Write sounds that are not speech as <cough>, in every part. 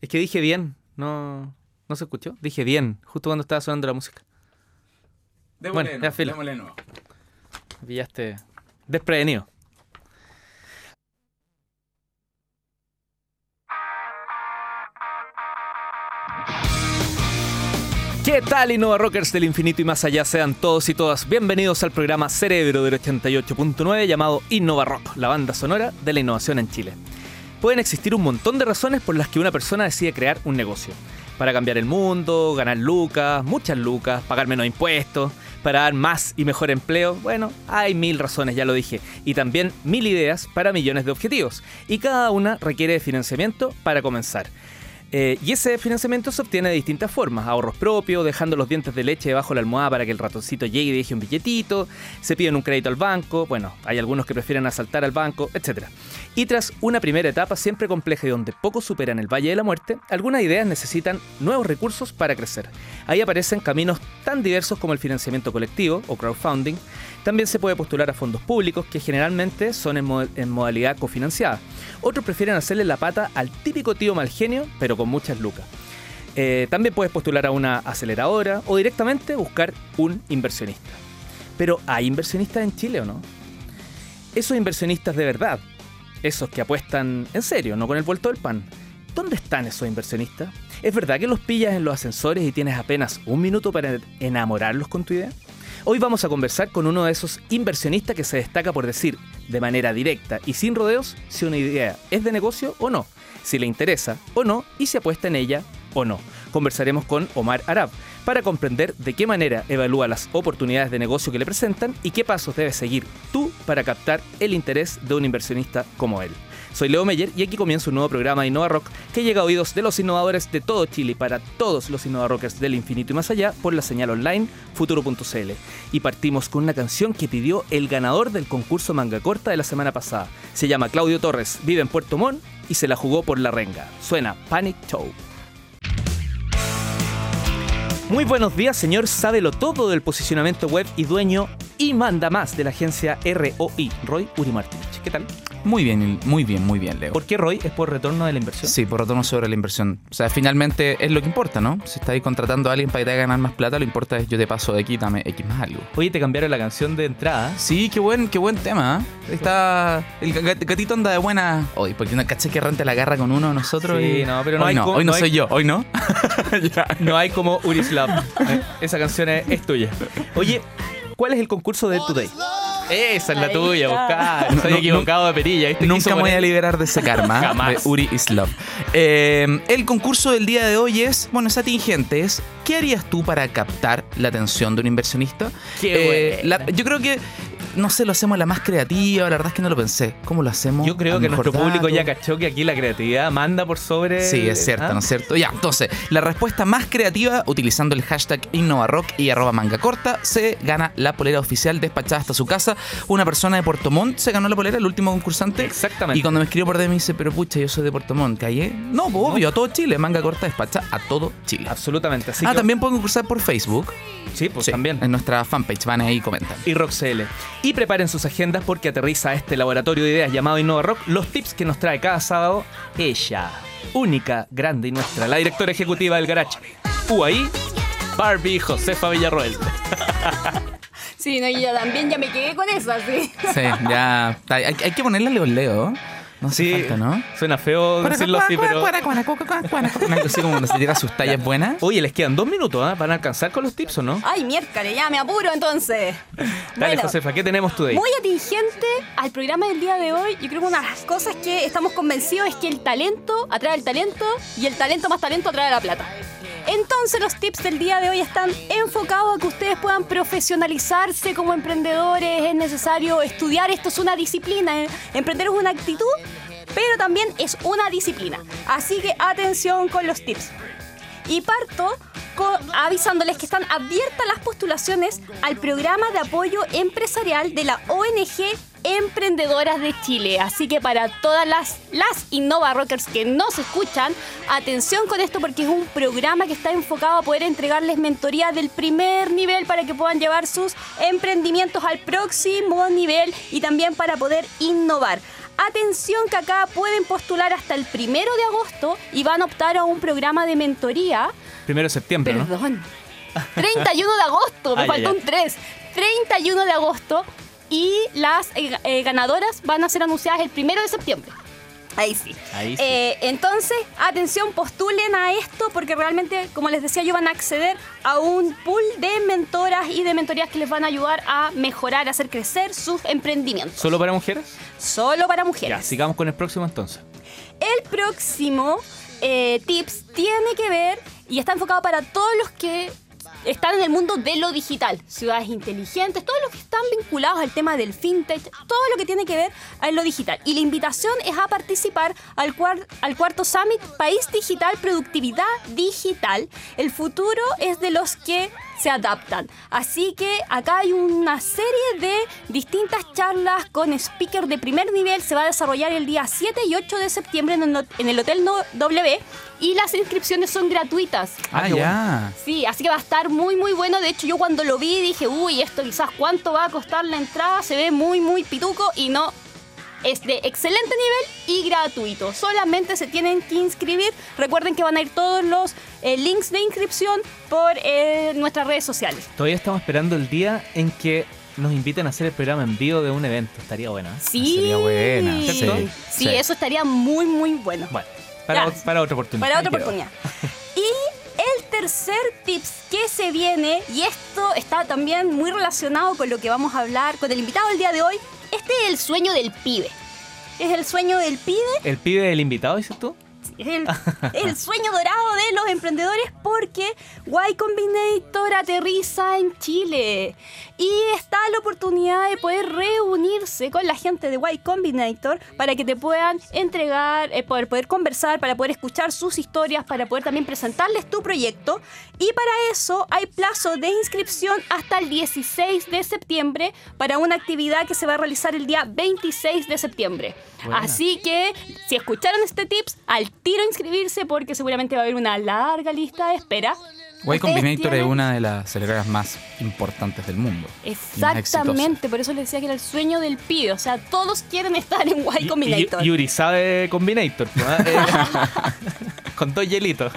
Es que dije bien, no, no se escuchó. Dije bien, justo cuando estaba sonando la música. Démosle, Bueno, ya, filo. démosle nuevo. Pillaste desprevenido. ¿Qué tal, Innova Rockers del infinito y más allá? Sean todos y todas bienvenidos al programa Cerebro del 88.9 llamado Innova Rock, la banda sonora de la innovación en Chile. Pueden existir un montón de razones por las que una persona decide crear un negocio. Para cambiar el mundo, ganar lucas, muchas lucas, pagar menos impuestos, para dar más y mejor empleo. Bueno, hay mil razones, ya lo dije. Y también mil ideas para millones de objetivos. Y cada una requiere de financiamiento para comenzar. Eh, y ese financiamiento se obtiene de distintas formas. Ahorros propios, dejando los dientes de leche debajo de la almohada para que el ratoncito llegue y deje un billetito. Se piden un crédito al banco. Bueno, hay algunos que prefieren asaltar al banco, etc. Y tras una primera etapa siempre compleja y donde pocos superan el Valle de la Muerte, algunas ideas necesitan nuevos recursos para crecer. Ahí aparecen caminos tan diversos como el financiamiento colectivo o crowdfunding. También se puede postular a fondos públicos que generalmente son en, mo- en modalidad cofinanciada. Otros prefieren hacerle la pata al típico tío mal genio, pero con muchas lucas. Eh, también puedes postular a una aceleradora o directamente buscar un inversionista. Pero ¿hay inversionistas en Chile o no? Esos inversionistas de verdad, esos que apuestan en serio, no con el vuelto del pan. ¿Dónde están esos inversionistas? ¿Es verdad que los pillas en los ascensores y tienes apenas un minuto para enamorarlos con tu idea? Hoy vamos a conversar con uno de esos inversionistas que se destaca por decir de manera directa y sin rodeos si una idea es de negocio o no, si le interesa o no y si apuesta en ella o no. Conversaremos con Omar Arab para comprender de qué manera evalúa las oportunidades de negocio que le presentan y qué pasos debes seguir tú para captar el interés de un inversionista como él. Soy Leo Meyer y aquí comienza un nuevo programa de Innova Rock que llega a oídos de los innovadores de todo Chile para todos los Innova Rockers del infinito y más allá por la señal online futuro.cl. Y partimos con una canción que pidió el ganador del concurso Manga Corta de la semana pasada. Se llama Claudio Torres, vive en Puerto Montt y se la jugó por la renga. Suena Panic Show. Muy buenos días, señor Sábelo Todo del posicionamiento web y dueño y manda más de la agencia ROI, Roy Uri Martínez. ¿Qué tal? Muy bien, muy bien, muy bien, Leo. ¿Por qué Roy? ¿Es por retorno de la inversión? Sí, por retorno sobre la inversión. O sea, finalmente es lo que importa, ¿no? Si estás ahí contratando a alguien para que te haga ganar más plata, lo importa es yo te paso de aquí, dame X más algo. Oye, te cambiaron la canción de entrada. Sí, qué buen, qué buen tema. ¿eh? Está. El gat- gatito anda de buena. Hoy, porque no caché que rente la garra con uno de nosotros. Sí, y- no, pero no hoy hay no, co- hoy no, no hay- soy yo, hoy no. <laughs> No hay como Urislav. Eh, Esa canción es, es tuya. Oye, ¿cuál es el concurso de Today? Esa es la Ahí tuya, está. buscar. Soy No, equivocado de perilla. ¿viste? Nunca me voy a liberar de ese karma Jamás. de Uri is Love. Eh, el concurso del día de hoy es, bueno, es atingente, es ¿qué harías tú para captar la atención de un inversionista? Qué Eh, la- yo creo que, no sé, lo hacemos la más creativa, la verdad es que no lo pensé. ¿Cómo lo hacemos? Yo creo que nuestro público ya cachó que aquí la creatividad manda por sobre. Sí, es cierto, ¿Ah? ¿no es cierto? Ya, entonces, la respuesta más creativa, utilizando el hashtag InnovaRock y arroba manga corta, se gana la polera oficial despachada hasta su casa. Una persona de Puerto Montt se ganó la polera, el último concursante. Exactamente. Y cuando me escribió por DM me dice, pero pucha, yo soy de Puerto Montt, ¿callé? No, pues obvio, a todo Chile, manga corta despacha a todo Chile. Absolutamente. Así ah, que- también pueden concursar por Facebook. Sí, pues Sí, también. En nuestra fanpage, van ahí y comentan. y RockCL. Y preparen sus agendas porque aterriza a este laboratorio de ideas llamado Innova Rock los tips que nos trae cada sábado ella, única, grande y nuestra, la directora ejecutiva del Garage. UAI, Barbie Josefa Villarroel. Sí, no, y yo también ya me quedé con eso, sí. Sí, ya. Hay, hay que ponerle Leo Leo. No hace Sí, falta, ¿no? suena feo decirlo así, pero... <laughs> Así como cuando se tira sus tallas buenas. Oye, les quedan dos minutos, ¿ah? ¿Van a alcanzar con los tips o no? Ay, miércoles, ya me apuro entonces. Dale, Bueno, Josefa, ¿qué tenemos today? Muy atingente al programa del día de hoy. Yo creo que una de las cosas que estamos convencidos es que el talento atrae el talento y el talento más talento atrae la plata. Entonces los tips del día de hoy están enfocados a que ustedes puedan profesionalizarse como emprendedores. Es necesario estudiar, esto es una disciplina. ¿eh? Emprender es una actitud, pero también es una disciplina. Así que atención con los tips. Y parto avisándoles que están abiertas las postulaciones al programa de apoyo empresarial de la ONG Emprendedoras de Chile. Así que para todas las, las Innova Rockers que nos escuchan, atención con esto porque es un programa que está enfocado a poder entregarles mentoría del primer nivel para que puedan llevar sus emprendimientos al próximo nivel y también para poder innovar. Atención que acá pueden postular hasta el primero de agosto y van a optar a un programa de mentoría. Primero de septiembre, ¿no? Perdón. <laughs> 31 de agosto, me Ah, ya, faltó ya. un 3. 31 de agosto y las eh, eh, ganadoras van a ser anunciadas el primero de septiembre. Ahí sí. Ahí sí. Eh, entonces, atención, postulen a esto porque realmente, como les decía, yo van a acceder a un pool de mentoras y de mentorías que les van a ayudar a mejorar, a hacer crecer sus emprendimientos. ¿Solo para mujeres? Solo para Ya, mujeres. sigamos con el próximo entonces. El próximo eh, tips tiene que ver y está enfocado para todos los que están en el mundo de lo digital, ciudades inteligentes, todos los que están vinculados al tema del fintech, todo lo que tiene que ver a lo digital. Y la invitación es a participar al, cuar- al cuarto Summit País Digital, Productividad Digital. El futuro es de los que se adaptan. Así que acá hay una serie de distintas charlas con speaker de primer nivel. Se va a desarrollar el día 7 y 8 de septiembre en el, Hotel No- W y las inscripciones son gratuitas. Ah, qué ya. Sí, así que va a estar muy muy bueno. De hecho, yo cuando lo vi dije, uy, esto quizás cuánto va a costar la entrada. Se ve muy muy pituco y no. Es de excelente nivel y gratuito. Solamente se tienen que inscribir. Recuerden que van a ir todos los eh, links de inscripción por eh, nuestras redes sociales. Todavía estamos esperando el día en que nos inviten a hacer el programa en vivo de un evento. Estaría bueno, ¿eh? Sí. sería buena, Sí, sí, eso estaría muy muy bueno. Bueno, para, para otra oportunidad. Para otra oportunidad. <laughs> Y el tercer tips que se viene, y esto está también muy relacionado con lo que vamos a hablar con el invitado del día de hoy, este es el sueño del pibe. Es el sueño del pibe, ¿El pibe del invitado, dices tú? El, el sueño dorado de los emprendedores porque Y Combinator aterriza en Chile y está la oportunidad de poder reunirse con la gente de Y Combinator para que te puedan entregar, eh, poder, poder conversar, para poder escuchar sus historias, para poder también presentarles tu proyecto y para eso hay plazo de inscripción hasta el 16 de septiembre para una actividad que se va a realizar el día 26 de septiembre. Buena. Así que si escucharon este tips, al tiro inscribirse porque seguramente va a haber una larga lista de espera. Y Combinator es una de las aceleradoras más importantes del mundo. Exactamente, por eso les decía que era el sueño del pibe. O sea, todos quieren estar en Y Combinator. Y, Yuri sabe Combinator. ¿no? <laughs> Eh, Con dos hielitos.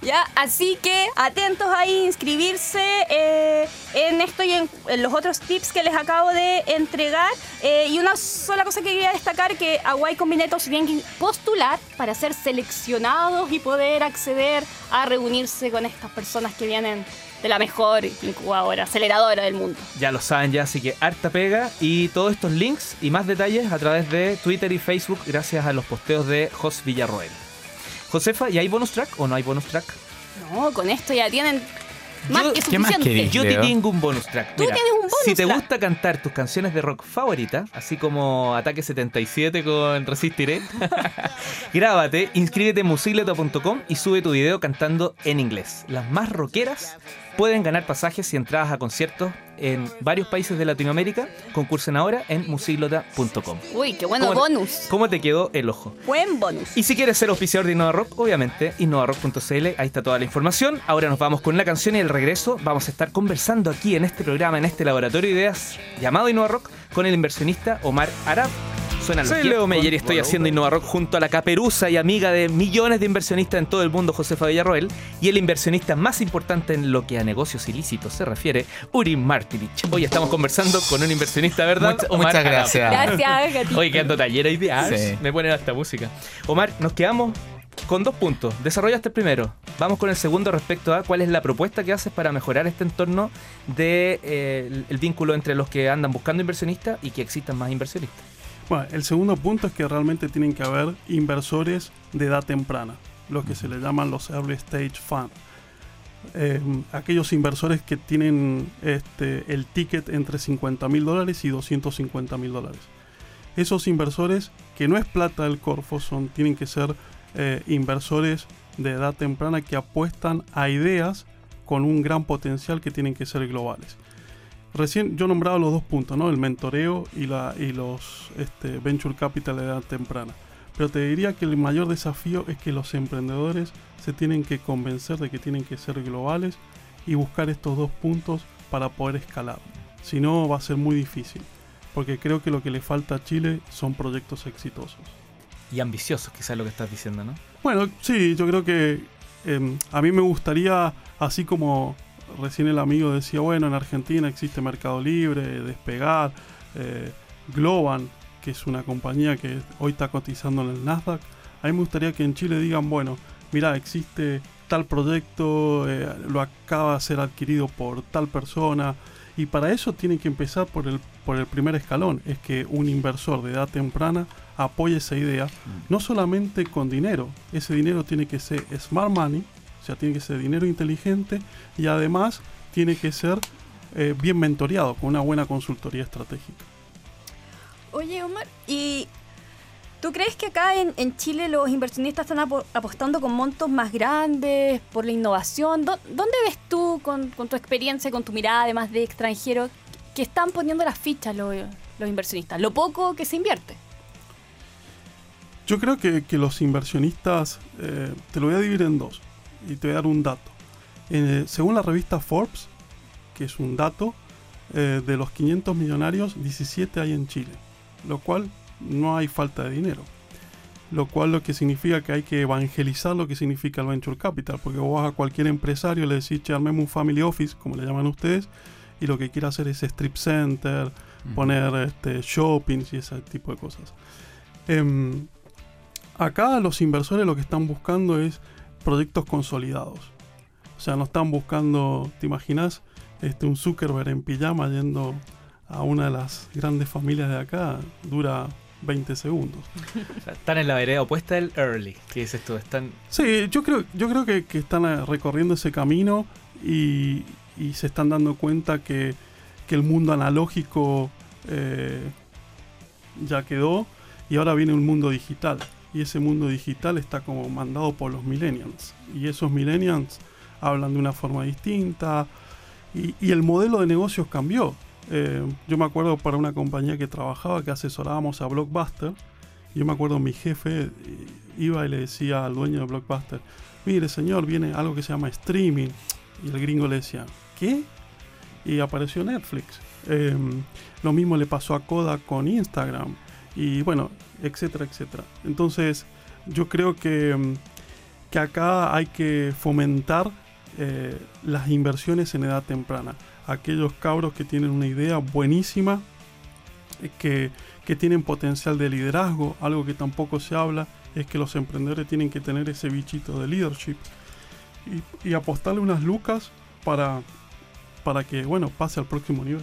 ¿Ya? Así que atentos ahí, inscribirse eh, en esto y en, en los otros tips que les acabo de entregar. Eh, y una sola cosa que quería destacar, que a Y Combinator se tienen que postular para ser seleccionados y poder acceder a reunirse con estas personas que vienen de la mejor incubadora, aceleradora del mundo. Ya lo saben ya, así que harta pega y todos estos links y más detalles a través de Twitter y Facebook gracias a los posteos de Jos Villarroel. Josefa, ¿y hay bonus track o no hay bonus track? No, con esto ya tienen más Yo- que ¿qué más suficiente. querés? Yo te tengo un bonus track. Tú tienes un bonus Si te track. gusta cantar tus canciones de rock favoritas, así como Ataque 77 con Resistiré, <laughs> grábate, inscríbete en musileto.com y sube tu video cantando en inglés. Las más rockeras pueden ganar pasajes y entradas a conciertos en varios países de Latinoamérica. Concursen ahora en musiglota.com. Uy, qué bueno ¿Cómo- bonus. ¿Cómo te quedó el ojo? Buen bonus. Y si quieres ser auspiciador de Innova Rock, obviamente, innovarock.cl, ahí está toda la información. Ahora nos vamos con la canción y el regreso vamos a estar conversando aquí en este programa, en este laboratorio de ideas llamado Innova Rock, con el inversionista Omar Arab. Suena Soy Leo Meyer y estoy haciendo Innova Rock junto a la caperuza y amiga de millones de inversionistas en todo el mundo, Josefa Villarroel, y el inversionista más importante en lo que a negocios ilícitos se refiere, Uri Martinich. Hoy estamos conversando con un inversionista, ¿verdad? Mucha- Omar muchas Arab. gracias. Gracias, gatito. Oye, que ando taller hoy día. Sí. Me ponen hasta música. Omar, nos quedamos con dos puntos. Desarrollaste el primero. Vamos con el segundo respecto a cuál es la propuesta que haces para mejorar este entorno de eh, el, el vínculo entre los que andan buscando inversionistas y que existan más inversionistas. Bueno, el segundo punto es que realmente tienen que haber inversores de edad temprana, lo que se le llaman los early stage fund. Eh, aquellos inversores que tienen este, el ticket entre 50 mil dólares y 250 mil dólares. Esos inversores, que no es plata del Corfo, son, tienen que ser eh, inversores de edad temprana que apuestan a ideas con un gran potencial que tienen que ser globales. Recién yo nombraba los dos puntos, ¿no? El mentoreo y, la, y los este, venture capital de edad temprana. Pero te diría que el mayor desafío es que los emprendedores se tienen que convencer de que tienen que ser globales y buscar estos dos puntos para poder escalar. Si no, va a ser muy difícil. porque creo que lo que le falta a Chile son proyectos exitosos. Y ambiciosos, quizás lo que estás diciendo, ¿no? Bueno, sí, yo creo que em, a mí me gustaría, así como recién el amigo decía, bueno, en Argentina existe Mercado Libre, Despegar, eh, Globan, que es una compañía que hoy está cotizando en el Nasdaq. A mí me gustaría que en Chile digan, bueno, mira, existe tal proyecto, eh, lo acaba de ser adquirido por tal persona, y para eso tienen que empezar por el, por el primer escalón, es que un inversor de edad temprana apoye esa idea, no solamente con dinero, ese dinero tiene que ser smart money, o sea, tiene que ser dinero inteligente y además tiene que ser eh, bien mentoreado con una buena consultoría estratégica. Oye, Omar, ¿y tú crees que acá en, Chile los inversionistas están apostando con montos más grandes por la innovación? ¿Dónde ves tú, con, tu experiencia, con tu mirada además de extranjero, que están poniendo las fichas los, inversionistas? Lo poco que se invierte. Yo creo que, los inversionistas, eh, te lo voy a dividir en dos y te voy a dar un dato. Eh, según la revista Forbes, que es un dato, eh, de los 500 millonarios, 17 hay en Chile lo cual no hay falta de dinero. Lo cual lo que significa que hay que evangelizar lo que significa el venture capital, porque vos vas a cualquier empresario le decís, che, armemos un family office, como le llaman ustedes, y lo que quiere hacer es strip center, poner este, shoppings y ese tipo de cosas. Em, acá los inversores lo que están buscando es proyectos consolidados. O sea, no están buscando, ¿te imaginas? Este, un Zuckerberg en pijama yendo a una de las grandes familias de acá dura 20 segundos. <laughs> están en la vereda opuesta del early, ¿qué dices tú? Están... Sí, yo creo, yo creo que, están eh, recorriendo ese camino y, se están dando cuenta que, el mundo analógico eh, ya quedó y ahora viene un mundo digital. Y ese mundo digital está como mandado por los millennials. Y esos millennials hablan de una forma distinta y, el modelo de negocios cambió. Eh, yo me acuerdo para una compañía que trabajaba, que asesorábamos a Blockbuster. Yo me acuerdo mi jefe eh, iba y le decía al dueño de Blockbuster, mire señor, viene algo que se llama streaming. Y el gringo le decía, ¿qué? Y apareció Netflix. Em, lo mismo le pasó a Kodak con Instagram. Y bueno, etcétera, etcétera. Entonces, yo creo que, em, que acá hay que fomentar eh, las inversiones en edad temprana aquellos cabros que tienen una idea buenísima, eh, que, que tienen potencial de liderazgo, algo que tampoco se habla, es que los emprendedores tienen que tener ese bichito de leadership y, y apostarle unas lucas para, para que, bueno, pase al próximo nivel.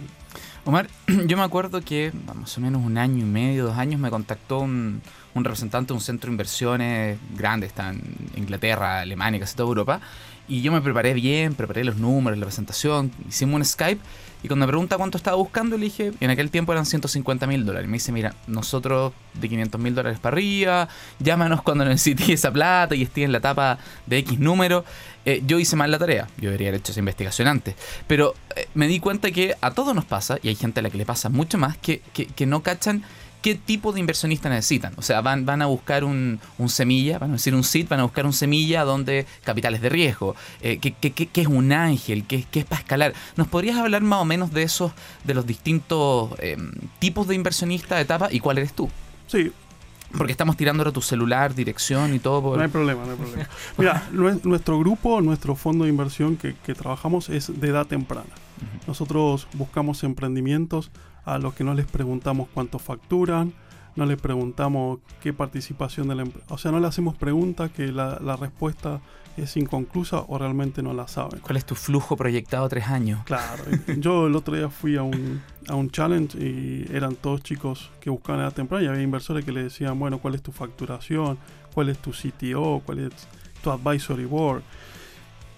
Omar, <clears throat> yo me acuerdo que más o menos un año y medio, dos años, me contactó un, un representante de un centro de inversiones grande, está en Inglaterra, Alemania, casi toda Europa, y yo me preparé bien, preparé los números, la presentación, hicimos un Skype. Y cuando me pregunta cuánto estaba buscando, le dije, en aquel tiempo eran 150 mil dólares. Me dice, mira, nosotros de 500 mil dólares para arriba, llámanos cuando necesites esa plata y esté en la etapa de X número. Eh, yo hice mal la tarea, yo debería haber hecho esa investigación antes. Pero eh, me di cuenta que a todos nos pasa, y hay gente a la que le pasa mucho más, que, que, que no cachan qué tipo de inversionista necesitan. O sea, van, van a buscar un, semilla, van a decir un SIT, van a buscar un semilla donde capitales de riesgo, eh, ¿qué, es un ángel, ¿Qué, es para escalar. ¿Nos podrías hablar más o menos de esos, de los distintos em, tipos de inversionista de etapa y cuál eres tú? Sí. Porque estamos tirando ahora tu celular, dirección y todo. No hay problema, no hay problema. Mira, <laughs> nuestro grupo, nuestro fondo de inversión que, trabajamos es de edad temprana. Nosotros buscamos emprendimientos a los que no les preguntamos cuánto facturan, no les preguntamos qué participación de la empresa. O sea, no le hacemos preguntas que la, respuesta es inconclusa o realmente no la saben. ¿Cuál es tu flujo proyectado tres años? Claro, <laughs> yo el otro día fui a un, a un challenge y eran todos chicos que buscaban edad temprana y había inversores que le decían, bueno, ¿cuál es tu facturación? ¿Cuál es tu CTO? ¿Cuál es tu advisory board?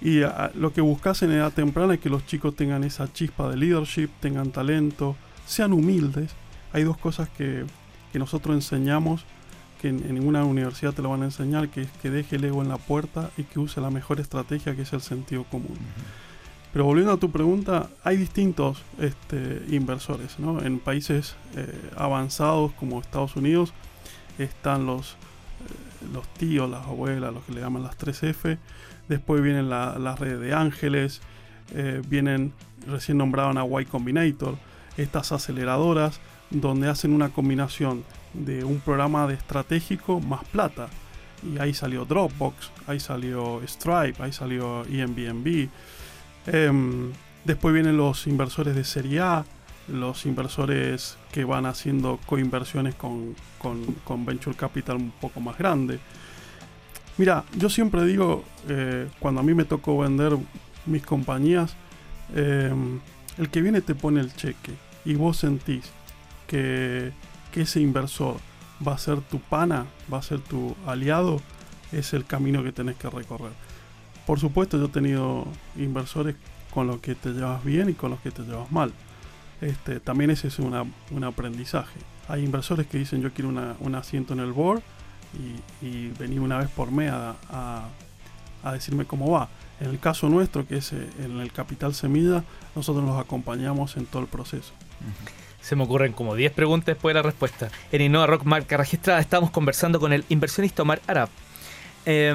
Y ah, lo que buscas en edad temprana es que los chicos tengan esa chispa de leadership, tengan talento, sean humildes. Hay dos cosas que, nosotros enseñamos, que en, ninguna universidad te lo van a enseñar, que es que deje el ego en la puerta y que use la mejor estrategia, que es el sentido común. Pero volviendo a tu pregunta, hay distintos este, inversores. En países eh, avanzados como Estados Unidos están los, eh, los tíos, las abuelas, los que le llaman las 3F. Después vienen las redes de ángeles, eh, vienen recién nombraron a Y Combinator estas aceleradoras donde hacen una combinación de un programa de estratégico más plata. Y ahí salió Dropbox, ahí salió Stripe, ahí salió Airbnb. Em, después vienen los inversores de serie A, los inversores que van haciendo coinversiones con, con, con venture capital un poco más grande. Mira, yo siempre digo, eh, cuando a mí me tocó vender mis compañías, em, el que viene te pone el cheque y vos sentís que, que ese inversor va a ser tu pana, va a ser tu aliado, es el camino que tenés que recorrer. Por supuesto, yo he tenido inversores con los que te llevas bien y con los que te llevas mal. Este, también ese es un aprendizaje. Hay inversores que dicen yo quiero un asiento en el board y, y vení una vez por mes a, a, a, decirme cómo va. En el caso nuestro, que es eh, en el Capital Semilla, nosotros los acompañamos en todo el proceso. Se me ocurren como 10 preguntas después de la respuesta. En Innova Rock Marca Registrada estamos conversando con el inversionista Omar Arab. Eh,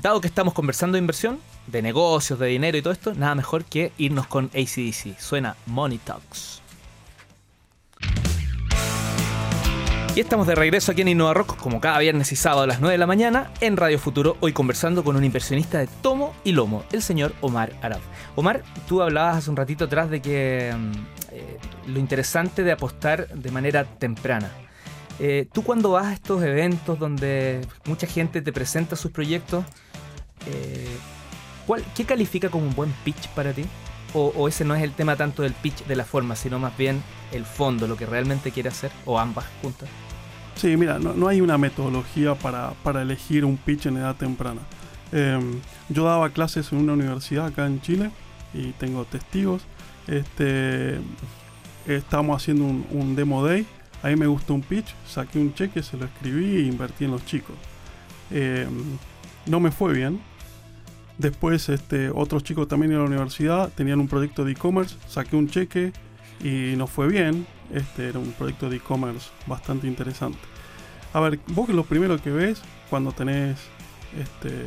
dado que estamos conversando de inversión, de negocios, de dinero y todo esto, nada mejor que irnos con ACDC. Suena Money Talks. Y estamos de regreso aquí en Innova Rock, como cada viernes y sábado a las 9 de la mañana, en Radio Futuro, hoy conversando con un inversionista de tomo y lomo, el señor Omar Arab. Omar, tú hablabas hace un ratito atrás de que eh, lo interesante de apostar de manera temprana. Eh, tú cuando vas a estos eventos donde mucha gente te presenta sus proyectos, eh, ¿cuál, ¿qué califica como un buen pitch para ti? O, o, ese no es el tema tanto del pitch de la forma, sino más bien el fondo, lo que realmente quiere hacer, o ambas juntas? Sí, mira, no, no hay una metodología para, para, elegir un pitch en edad temprana. Eh, yo daba clases en una universidad acá en Chile y tengo testigos. Este, estamos haciendo un, un demo day. Ahí me gustó un pitch, saqué un cheque, se lo escribí e invertí en los chicos. Eh, no me fue bien, Después, este, otros chicos también en la universidad tenían un proyecto de e-commerce, saqué un cheque y nos fue bien. Este era un proyecto de e-commerce bastante interesante. A ver, vos lo primero que ves cuando tenés este,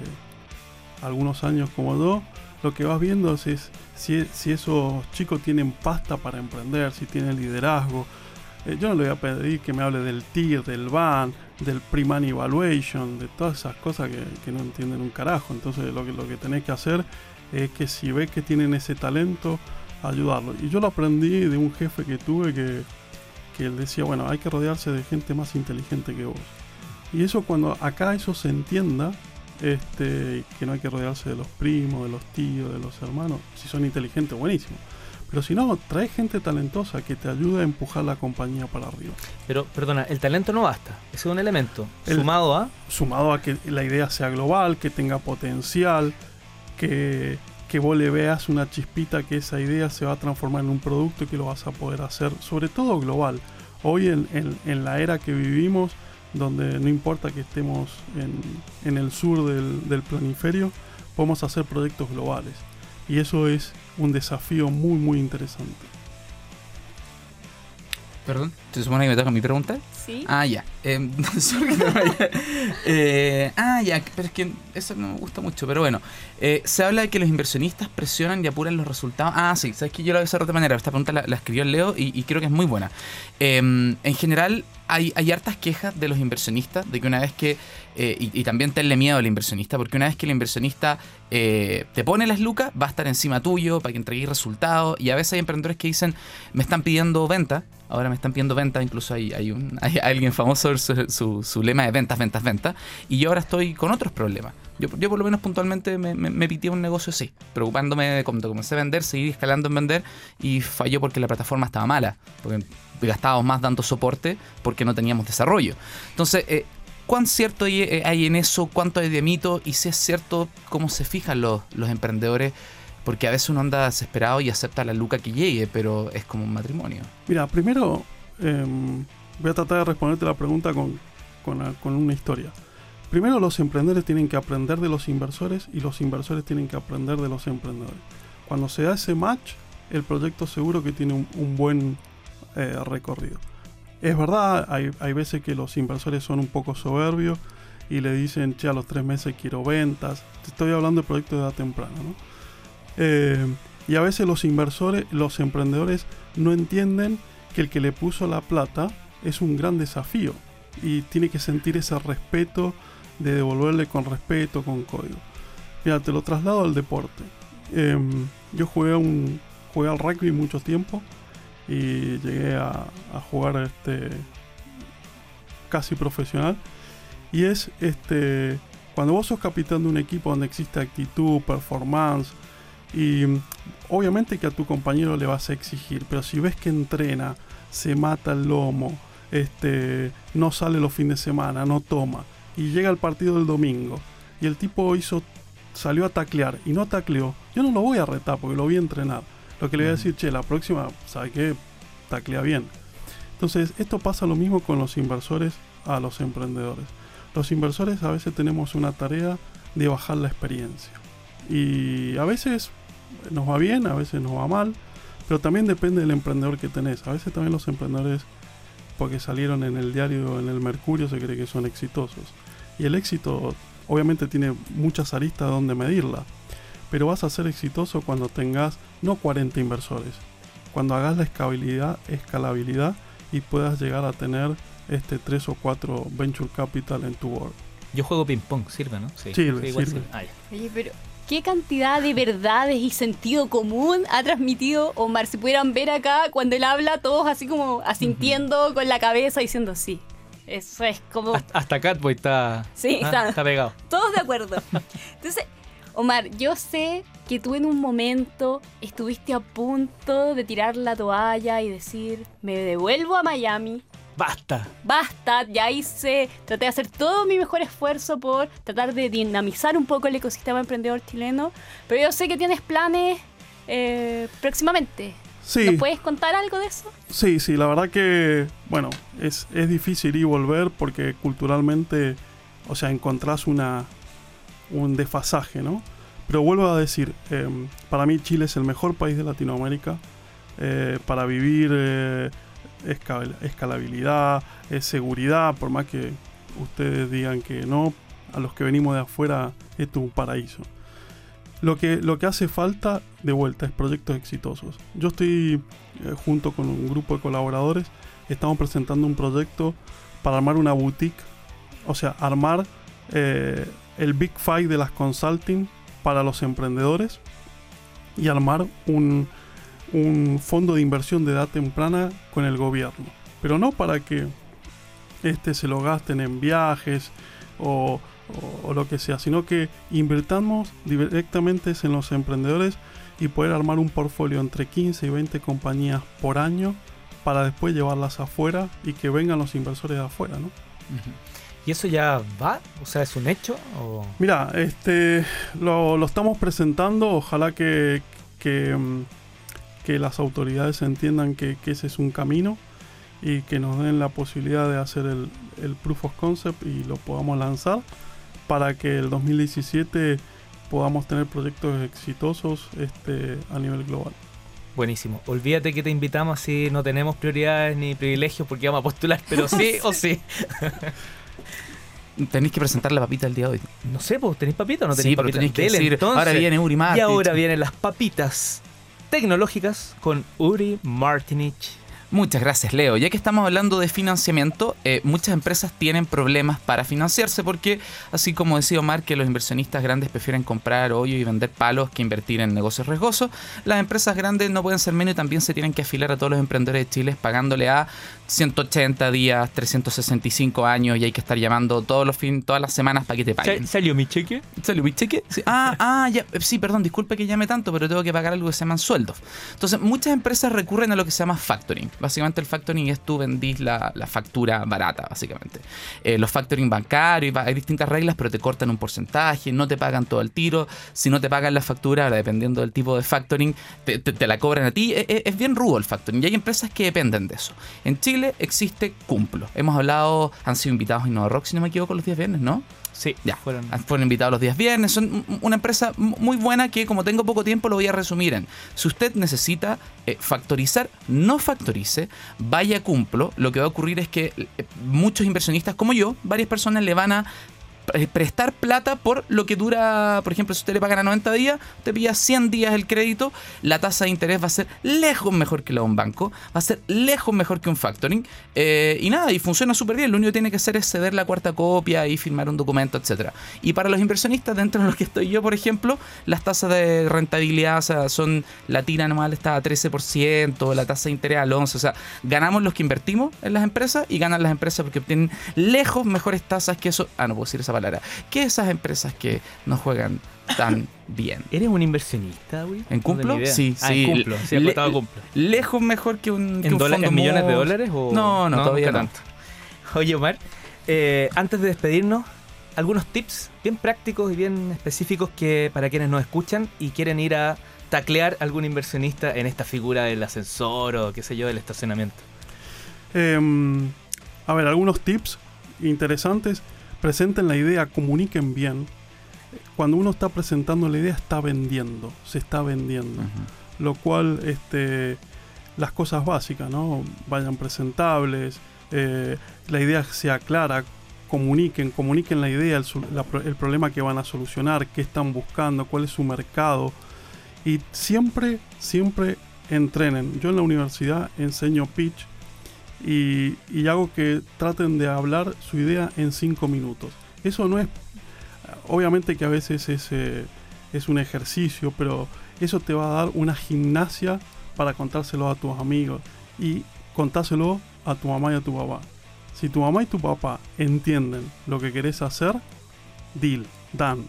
algunos años como yo, lo que vas viendo es, es si, esos chicos tienen pasta para emprender, si tienen liderazgo. Eh, yo no le voy a pedir que me hable del TIR, del BAN, del pre-money evaluation, de todas esas cosas que, que, no entienden un carajo. Entonces lo que, lo que tenés que hacer es que si ves que tienen ese talento, ayudarlo. Y yo lo aprendí de un jefe que tuve que, que él decía, bueno, hay que rodearse de gente más inteligente que vos. Y eso cuando acá eso se entienda, este, que no hay que rodearse de los primos, de los tíos, de los hermanos, si son inteligentes, buenísimo. Pero si no, trae gente talentosa que te ayude a empujar la compañía para arriba. Pero, perdona, el talento no basta. Ese es un elemento. El, sumado a. Sumado a que la idea sea global, que tenga potencial, que, que vos le veas una chispita que esa idea se va a transformar en un producto y que lo vas a poder hacer, sobre todo global. Hoy en, en, en la era que vivimos, donde no importa que estemos en, en el sur del, del planiferio, podemos hacer proyectos globales. Y eso es un desafío muy, muy interesante. Perdón, ¿se supone que me toca mi pregunta? Sí. Ah, ya. <laughs> Eh, eh, ah, ya, pero es que eso no me gusta mucho. Pero bueno, eh, se habla de que los inversionistas presionan y apuran los resultados. Ah, sí, sabes que yo lo voy a hacer de otra manera. Esta pregunta la, la escribió Leo y, y, creo que es muy buena. en general, hay, hay, hartas quejas de los inversionistas de que una vez que. Y, y, también tenle miedo al inversionista, porque una vez que el inversionista te pone las lucas, va a estar encima tuyo para que entregues resultados. Y a veces hay emprendedores que dicen, me están pidiendo venta ahora me están pidiendo ventas, incluso hay, un, <laughs> alguien famoso su, su, su, lema de ventas, ventas, ventas, y yo ahora estoy con otros problemas. Yo, yo por lo menos puntualmente me, me, me un negocio así, preocupándome de cuando comencé a vender, seguir escalando en vender y falló porque la plataforma estaba mala, porque gastábamos más dando soporte porque no teníamos desarrollo. Entonces, eh, ¿cuán cierto hay, hay, en eso? ¿Cuánto hay de mito? Y si es cierto, ¿cómo se fijan los emprendedores? Porque a veces uno anda desesperado y acepta la luca que llegue, pero es como un matrimonio. Mira, primero eh, voy a tratar de responderte la pregunta con, con, una historia. Primero los emprendedores tienen que aprender de los inversores y los inversores tienen que aprender de los emprendedores. Cuando se da ese match, el proyecto seguro que tiene un, un buen eh, recorrido. Es verdad, hay, hay veces que los inversores son un poco soberbios y le dicen, che, a los tres meses quiero ventas. Te estoy hablando de proyectos de edad temprana, ¿no? Eh, y a veces los inversores, los emprendedores no entienden que el que le puso la plata es un gran desafío y tiene que sentir ese respeto de devolverle con respeto, con código. Mira, te lo traslado al deporte. Em, yo jugué, un, jugué al rugby mucho tiempo y llegué a, jugar este casi profesional. Y es este cuando vos sos capitán de un equipo donde existe actitud, performance, y obviamente que a tu compañero le vas a exigir, pero si ves que entrena, se mata el lomo, este, no sale los fines de semana, no toma, y llega al partido del domingo, y el tipo hizo, salió a taclear y no tacleó, yo no lo voy a retar porque lo voy a entrenar. Lo que le voy a decir, che, la próxima, ¿sabe qué? Taclea bien. Entonces, esto pasa lo mismo con los inversores a los emprendedores. Los inversores a veces tenemos una tarea de bajar la experiencia. Y a veces nos va bien, a veces nos va mal, pero también depende del emprendedor que tenés. A veces también los emprendedores, porque salieron en el diario, en el Mercurio, se cree que son exitosos. Y el éxito obviamente tiene muchas aristas donde medirla, pero vas a ser exitoso cuando tengas no 40 inversores, cuando hagas la escalabilidad, escalabilidad y puedas llegar a tener este 3 o 4 venture capital en tu board. Yo juego ping pong, ¿sirve, no? Sí, sirve, igual sirve. Ah, ya. Oye, pero ¿qué cantidad de verdades y sentido común ha transmitido Omar? Si pudieran ver acá, cuando él habla, todos así como asintiendo con la cabeza, diciendo sí. Eso es como... Hasta, hasta Catboy está, Sí, ah, está- está pegado. Todos de acuerdo. <laughs> Entonces, Omar, yo sé que tú en un momento estuviste a punto de tirar la toalla y decir, me devuelvo a Miami, Basta. basta, ya hice, traté de hacer todo mi mejor esfuerzo por tratar de dinamizar un poco el ecosistema emprendedor chileno, pero yo sé que tienes planes eh, próximamente. Sí, ¿Nos puedes contar algo de eso? sí, sí, la verdad que, bueno, es, es difícil ir y volver porque culturalmente, o sea, encontrás una, un desfasaje, ¿no? Pero vuelvo a decir, em, para mí Chile es el mejor país de Latinoamérica eh, para vivir, eh, escalabilidad, eh, seguridad, por más que ustedes digan que no, a los que venimos de afuera esto es un paraíso. Lo que, lo que hace falta de vuelta es proyectos exitosos. Yo estoy eh, junto con un grupo de colaboradores, estamos presentando un proyecto para armar una boutique, o sea, armar eh, el Big Five de las consulting para los emprendedores y armar un, un fondo de inversión de edad temprana con el gobierno. Pero no para que este se lo gasten en viajes o, o- o lo que sea, sino que invirtamos directamente en los emprendedores y poder armar un portfolio entre 15 y 20 compañías por año para después llevarlas afuera y que vengan los inversores de afuera, ¿no? ¿Y eso ya va? O sea, ¿es un hecho? O... Mira, este lo, lo estamos presentando, ojalá que, que, mm, que las autoridades entiendan que, que ese es un camino y que nos den la posibilidad de hacer el, el proof of concept y lo podamos lanzar para que el 2017 podamos tener proyectos exitosos este, a nivel global. Buenísimo. Olvídate que te invitamos así no tenemos prioridades ni privilegios porque vamos a postular, pero sí <laughs> o sí. Tenéis que presentar la papita el día de hoy. No sé, pues tenéis papita o no tenéis Sí, pero papita. tenéis que Dele, decir, entonces. ahora viene Uri Y Martich. ahora vienen las papitas tecnológicas con Uri Martinich. Muchas gracias, Leo. Ya que estamos hablando de financiamiento, eh, muchas empresas tienen problemas para financiarse porque, así como decía Omar, que los inversionistas grandes prefieren comprar hoyo y vender palos que invertir en negocios riesgosos, las empresas grandes no pueden ser menos y también se tienen que afilar a todos los emprendedores de Chile pagándole a 180 días, 365 años y hay que estar llamando todos los fin, todas las semanas para que te paguen. ¿Salió mi cheque? ¿Salió mi cheque? Sí. Ah, <laughs> ah, ya. Sí, perdón, disculpe que llame tanto, pero tengo que pagar algo que se llaman sueldos. Entonces, muchas empresas recurren a lo que se llama factoring. Básicamente, el factoring es tú vendís la, la factura barata, básicamente. Eh, los factoring bancarios, hay distintas reglas, pero te cortan un porcentaje, no te pagan todo el tiro. Si no te pagan la factura, ahora dependiendo del tipo de factoring, te, te- te la cobran a ti. Es, es- es bien rudo el factoring y hay empresas que dependen de eso. En Chile existe Cumplo. Hemos hablado, han sido invitados a InnovaRock, si no me equivoco, los días viernes, ¿no? Sí, Ya, fueron. fueron invitados los días viernes. Son una empresa muy buena que, como tengo poco tiempo, lo voy a resumir en. Si usted necesita eh, factorizar, no factorice, vaya a Cumplo. Lo que va a ocurrir es que eh, muchos inversionistas, como yo, varias personas le van a prestar plata por lo que dura, por ejemplo, si usted le pagan a 90 días, te pilla 100 días el crédito, la tasa de interés va a ser lejos mejor que la de un banco, va a ser lejos mejor que un factoring, eh, y nada, y funciona súper bien, lo único que tiene que hacer es ceder la cuarta copia y firmar un documento, etcétera. Y para los inversionistas, dentro de los que estoy yo, por ejemplo, las tasas de rentabilidad o sea, son, la tira anual está a 13%, la tasa de interés al 11%, o sea, ganamos los que invertimos en las empresas y ganan las empresas porque obtienen lejos mejores tasas que eso, ah, no puedo decir esa palabra, que esas empresas que no juegan tan <laughs> bien. ¿Eres un inversionista, güey? ¿En Cumplo? No. Sí, Ah, sí. en Cumplo. Sí, Le- apostaba a Cumplo. Lejos mejor que un, que ¿En, un fondo en millones de dólares? O... No, no, todavía no. tanto. Oye, Omar, eh, antes de despedirnos, algunos tips bien prácticos y bien específicos que para quienes nos escuchan y quieren ir a taclear a algún inversionista en esta figura del ascensor o qué sé yo, del estacionamiento. Em, a ver, algunos tips interesantes. Presenten la idea, comuniquen bien. Cuando uno está presentando la idea, está vendiendo, se está vendiendo. Lo cual, este, las cosas básicas, ¿no? Vayan presentables, eh, la idea sea clara, comuniquen, comuniquen la idea, el, la el problema que van a solucionar, qué están buscando, cuál es su mercado. Y siempre, siempre entrenen. Yo en la universidad enseño pitch y, hago que traten de hablar su idea en cinco minutos. Eso no es, obviamente que a veces es, eh, es un ejercicio, pero eso te va a dar una gimnasia para contárselo a tus amigos y contárselo a tu mamá y a tu papá. Si tu mamá y tu papá entienden lo que querés hacer, deal, dan.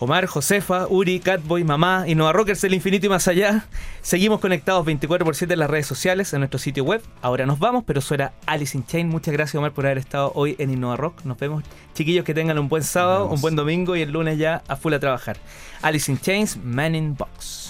Omar, Josefa, Uri, Catboy, Mamá, Innova Rockers del Infinito y más allá. Seguimos conectados 24 por 7 en las redes sociales, en nuestro sitio web. Ahora nos vamos, pero eso era Alice in Chain. Muchas gracias, Omar, por haber estado hoy en Innova Rock. Nos vemos, chiquillos, que tengan un buen sábado, un buen domingo y el lunes ya a full a trabajar. Alice in Chains, Man in Box.